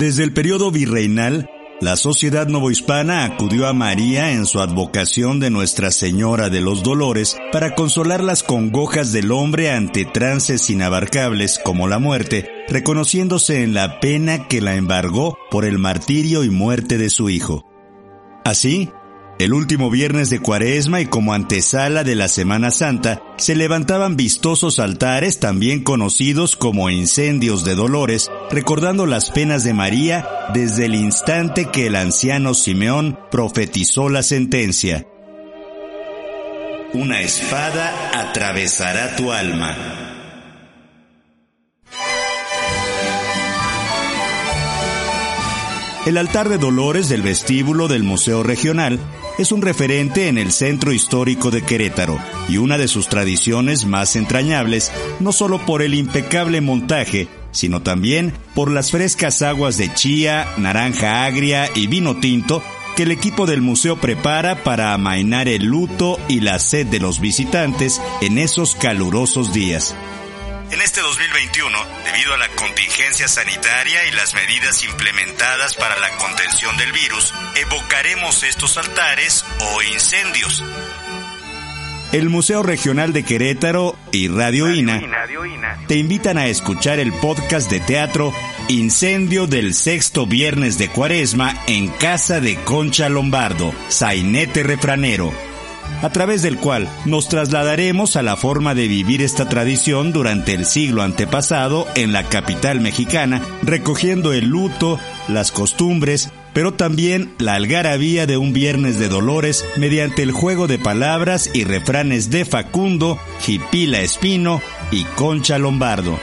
Desde el periodo virreinal, la sociedad novohispana acudió a María en su advocación de Nuestra Señora de los Dolores para consolar las congojas del hombre ante trances inabarcables como la muerte, reconociéndose en la pena que la embargó por el martirio y muerte de su hijo. Así, el último viernes de Cuaresma y como antesala de la Semana Santa, se levantaban vistosos altares también conocidos como incendios de dolores, recordando las penas de María desde el instante que el anciano Simeón profetizó la sentencia. Una espada atravesará tu alma. El altar de Dolores del vestíbulo del Museo Regional es un referente en el centro histórico de Querétaro y una de sus tradiciones más entrañables, no solo por el impecable montaje, sino también por las frescas aguas de chía, naranja agria y vino tinto que el equipo del museo prepara para amainar el luto y la sed de los visitantes en esos calurosos días. En este 2021, debido a la contingencia sanitaria y las medidas implementadas para la contención del virus, evocaremos estos altares o incendios. El Museo Regional de Querétaro y Radio Ina te invitan a escuchar el podcast de teatro Incendio del sexto viernes de Cuaresma en casa de Concha Lombardo, Sainete Refranero a través del cual nos trasladaremos a la forma de vivir esta tradición durante el siglo antepasado en la capital mexicana, recogiendo el luto, las costumbres, pero también la algarabía de un viernes de dolores mediante el juego de palabras y refranes de Facundo, Jipila Espino y Concha Lombardo.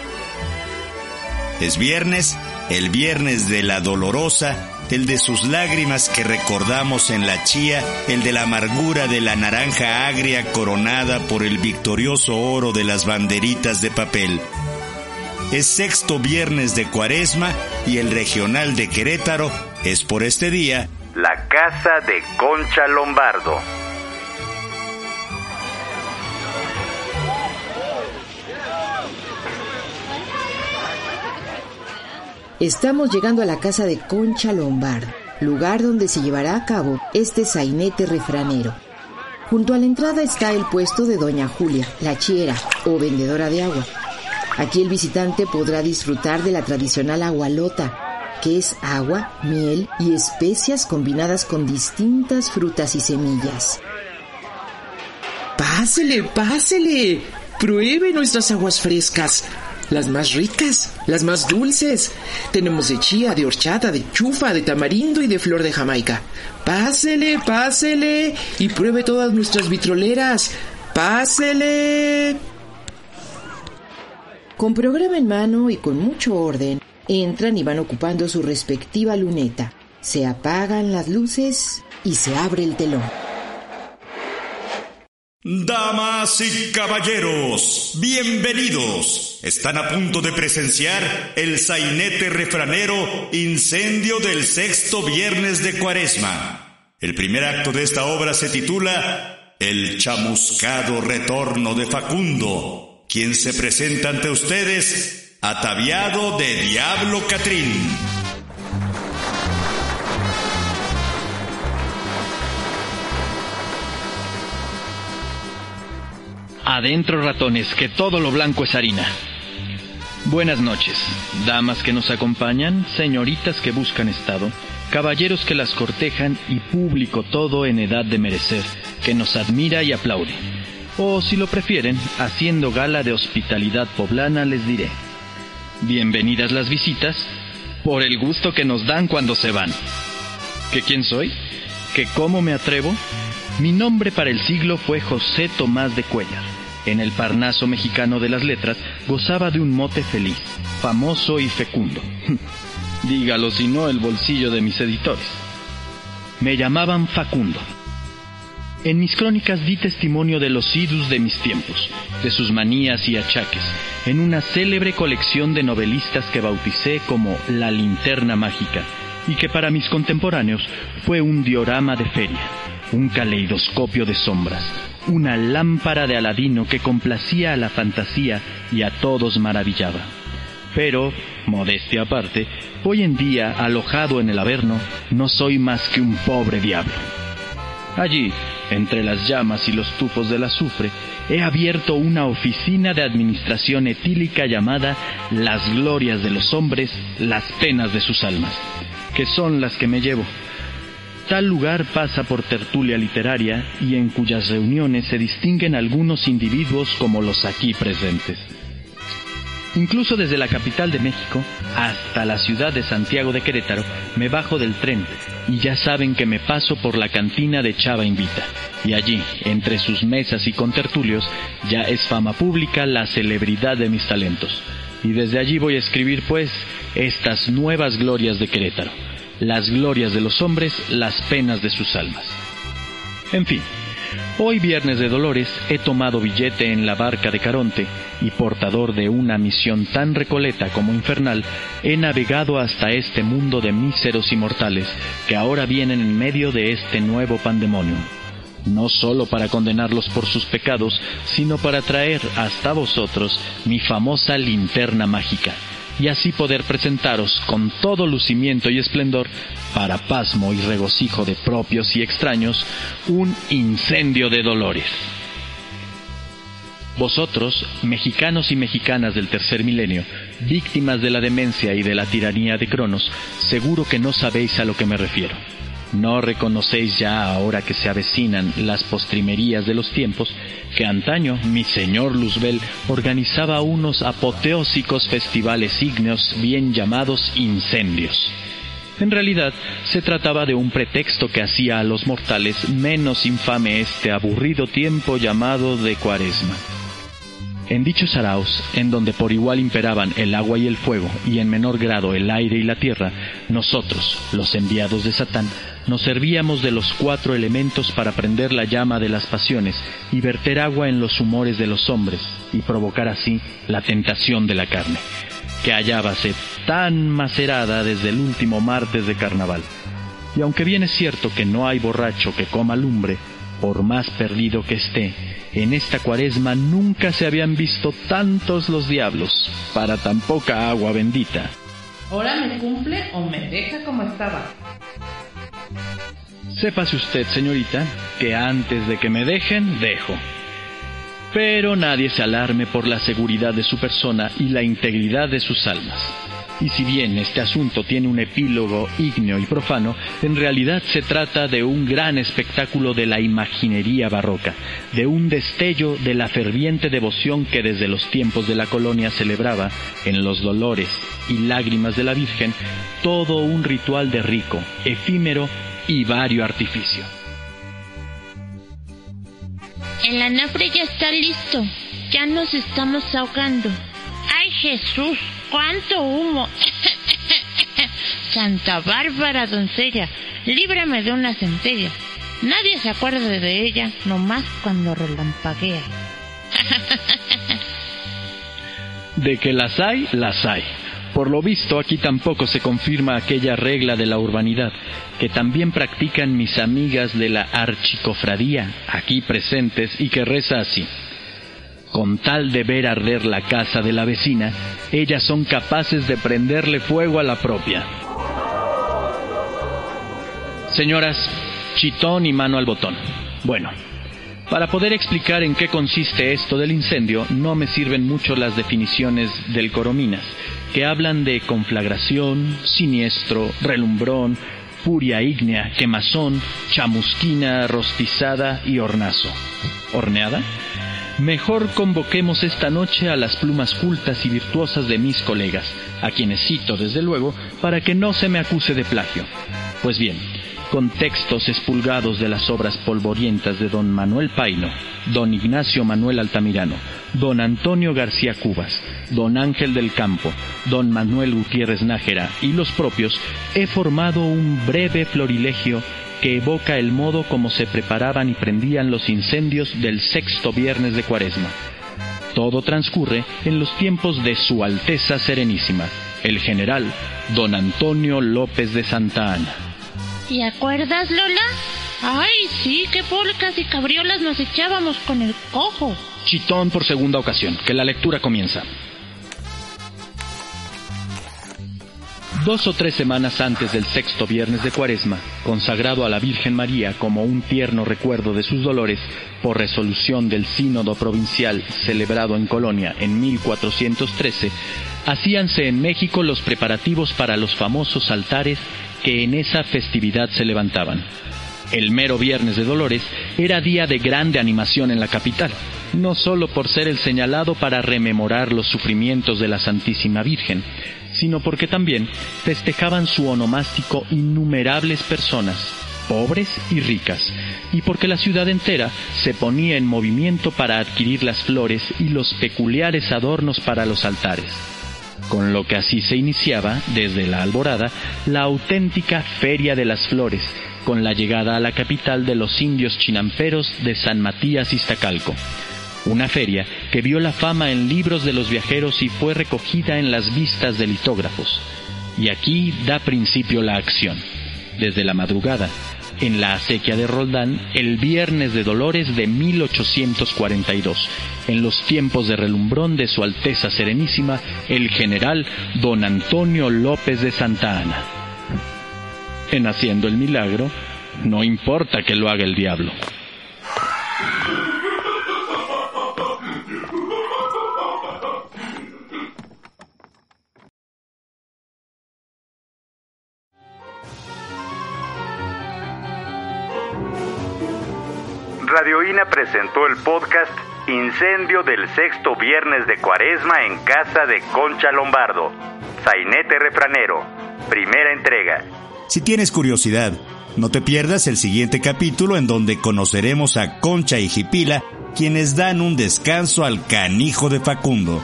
Es viernes, el viernes de la dolorosa, el de sus lágrimas que recordamos en la chía, el de la amargura de la naranja agria coronada por el victorioso oro de las banderitas de papel. Es sexto viernes de cuaresma y el regional de Querétaro es por este día la casa de Concha Lombardo. Estamos llegando a la casa de Concha Lombard, lugar donde se llevará a cabo este sainete refranero. Junto a la entrada está el puesto de Doña Julia, la chiera o vendedora de agua. Aquí el visitante podrá disfrutar de la tradicional agualota, que es agua, miel y especias combinadas con distintas frutas y semillas. Pásele, pásele. Pruebe nuestras aguas frescas las más ricas, las más dulces. Tenemos de chía, de horchata, de chufa, de tamarindo y de flor de Jamaica. Pásele, pásele y pruebe todas nuestras vitroleras. Pásele. Con programa en mano y con mucho orden, entran y van ocupando su respectiva luneta. Se apagan las luces y se abre el telón. Damas y caballeros, bienvenidos. Están a punto de presenciar el sainete refranero Incendio del sexto viernes de Cuaresma. El primer acto de esta obra se titula El chamuscado retorno de Facundo, quien se presenta ante ustedes ataviado de Diablo Catrín. Adentro ratones, que todo lo blanco es harina. Buenas noches, damas que nos acompañan, señoritas que buscan estado, caballeros que las cortejan y público todo en edad de merecer, que nos admira y aplaude. O si lo prefieren, haciendo gala de hospitalidad poblana, les diré. Bienvenidas las visitas, por el gusto que nos dan cuando se van. ¿Que quién soy? ¿Que cómo me atrevo? Mi nombre para el siglo fue José Tomás de Cuellar en el Parnaso mexicano de las letras, gozaba de un mote feliz, famoso y fecundo. Dígalo si no el bolsillo de mis editores. Me llamaban Facundo. En mis crónicas di testimonio de los idus de mis tiempos, de sus manías y achaques, en una célebre colección de novelistas que bauticé como La Linterna Mágica, y que para mis contemporáneos fue un diorama de feria, un caleidoscopio de sombras, una lámpara de Aladino que complacía a la fantasía y a todos maravillaba. Pero, modestia aparte, hoy en día, alojado en el Averno, no soy más que un pobre diablo. Allí, entre las llamas y los tufos del azufre, he abierto una oficina de administración etílica llamada Las Glorias de los Hombres, las Penas de sus Almas, que son las que me llevo. Tal lugar pasa por tertulia literaria y en cuyas reuniones se distinguen algunos individuos como los aquí presentes. Incluso desde la capital de México hasta la ciudad de Santiago de Querétaro me bajo del tren y ya saben que me paso por la cantina de Chava Invita. Y allí, entre sus mesas y contertulios, ya es fama pública la celebridad de mis talentos. Y desde allí voy a escribir pues estas nuevas glorias de Querétaro. Las glorias de los hombres, las penas de sus almas. En fin, Hoy viernes de Dolores he tomado billete en la barca de Caronte y portador de una misión tan recoleta como infernal, he navegado hasta este mundo de míseros inmortales que ahora vienen en medio de este nuevo pandemonio. No solo para condenarlos por sus pecados, sino para traer hasta vosotros mi famosa linterna mágica y así poder presentaros con todo lucimiento y esplendor, para pasmo y regocijo de propios y extraños, un incendio de dolores. Vosotros, mexicanos y mexicanas del tercer milenio, víctimas de la demencia y de la tiranía de Cronos, seguro que no sabéis a lo que me refiero. ¿No reconocéis ya ahora que se avecinan las postrimerías de los tiempos que antaño mi señor Luzbel organizaba unos apoteósicos festivales ígneos bien llamados incendios? En realidad, se trataba de un pretexto que hacía a los mortales menos infame este aburrido tiempo llamado de cuaresma. En dichos araos, en donde por igual imperaban el agua y el fuego, y en menor grado el aire y la tierra, nosotros, los enviados de Satán, nos servíamos de los cuatro elementos para prender la llama de las pasiones y verter agua en los humores de los hombres, y provocar así la tentación de la carne, que hallábase tan macerada desde el último martes de carnaval. Y aunque bien es cierto que no hay borracho que coma lumbre, por más perdido que esté, en esta cuaresma nunca se habían visto tantos los diablos para tan poca agua bendita. Ahora me cumple o me deja como estaba. Sépase usted, señorita, que antes de que me dejen, dejo. Pero nadie se alarme por la seguridad de su persona y la integridad de sus almas. Y si bien este asunto tiene un epílogo ígneo y profano, en realidad se trata de un gran espectáculo de la imaginería barroca, de un destello de la ferviente devoción que desde los tiempos de la colonia celebraba, en los dolores y lágrimas de la Virgen, todo un ritual de rico, efímero y vario artificio. El anafre ya está listo. Ya nos estamos ahogando. ¡Ay, Jesús! ¡Cuánto humo! Santa Bárbara, doncella, líbrame de una centella. Nadie se acuerda de ella, nomás cuando relampaguea. De que las hay, las hay. Por lo visto, aquí tampoco se confirma aquella regla de la urbanidad que también practican mis amigas de la archicofradía aquí presentes y que reza así. Con tal de ver arder la casa de la vecina, ellas son capaces de prenderle fuego a la propia. Señoras, chitón y mano al botón. Bueno, para poder explicar en qué consiste esto del incendio, no me sirven mucho las definiciones del Corominas, que hablan de conflagración, siniestro, relumbrón, furia ígnea, quemazón, chamusquina, rostizada y hornazo. ¿Horneada? Mejor convoquemos esta noche a las plumas cultas y virtuosas de mis colegas, a quienes cito desde luego para que no se me acuse de plagio. Pues bien, con textos expulgados de las obras polvorientas de don Manuel Paino, don Ignacio Manuel Altamirano, don Antonio García Cubas, don Ángel del Campo, don Manuel Gutiérrez Nájera y los propios, he formado un breve florilegio que evoca el modo como se preparaban y prendían los incendios del sexto viernes de Cuaresma. Todo transcurre en los tiempos de Su Alteza Serenísima, el general don Antonio López de Santa Ana. ¿Y acuerdas, Lola? Ay, sí, qué polcas y cabriolas nos echábamos con el cojo. Chitón por segunda ocasión, que la lectura comienza. Dos o tres semanas antes del sexto viernes de Cuaresma, consagrado a la Virgen María como un tierno recuerdo de sus dolores, por resolución del Sínodo Provincial celebrado en Colonia en 1413, hacíanse en México los preparativos para los famosos altares que en esa festividad se levantaban. El mero Viernes de Dolores era día de grande animación en la capital, no solo por ser el señalado para rememorar los sufrimientos de la Santísima Virgen, sino porque también festejaban su onomástico innumerables personas, pobres y ricas, y porque la ciudad entera se ponía en movimiento para adquirir las flores y los peculiares adornos para los altares. Con lo que así se iniciaba, desde la alborada, la auténtica Feria de las Flores, con la llegada a la capital de los indios chinamperos de San Matías Iztacalco, una feria que vio la fama en libros de los viajeros y fue recogida en las vistas de litógrafos. Y aquí da principio la acción. Desde la madrugada, en la acequia de Roldán, el viernes de Dolores de 1842, en los tiempos de relumbrón de Su Alteza Serenísima, el general don Antonio López de Santa Ana. En haciendo el milagro, no importa que lo haga el diablo. Radioína presentó el podcast Incendio del sexto viernes de Cuaresma en casa de Concha Lombardo. Sainete Refranero. Primera entrega. Si tienes curiosidad, no te pierdas el siguiente capítulo en donde conoceremos a Concha y Jipila, quienes dan un descanso al canijo de Facundo.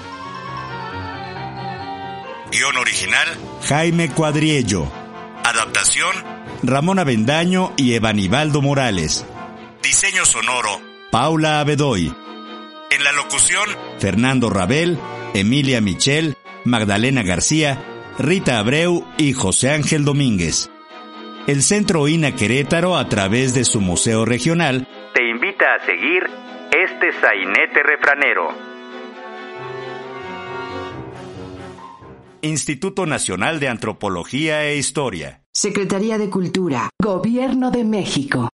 Guión original, Jaime Cuadriello. Adaptación, Ramón Avendaño y Evanibaldo Morales. Diseño sonoro, Paula Abedoy. En la locución, Fernando Rabel, Emilia Michel, Magdalena García, Rita Abreu y José Ángel Domínguez. El Centro INA Querétaro, a través de su museo regional, te invita a seguir este sainete refranero. Instituto Nacional de Antropología e Historia. Secretaría de Cultura, Gobierno de México.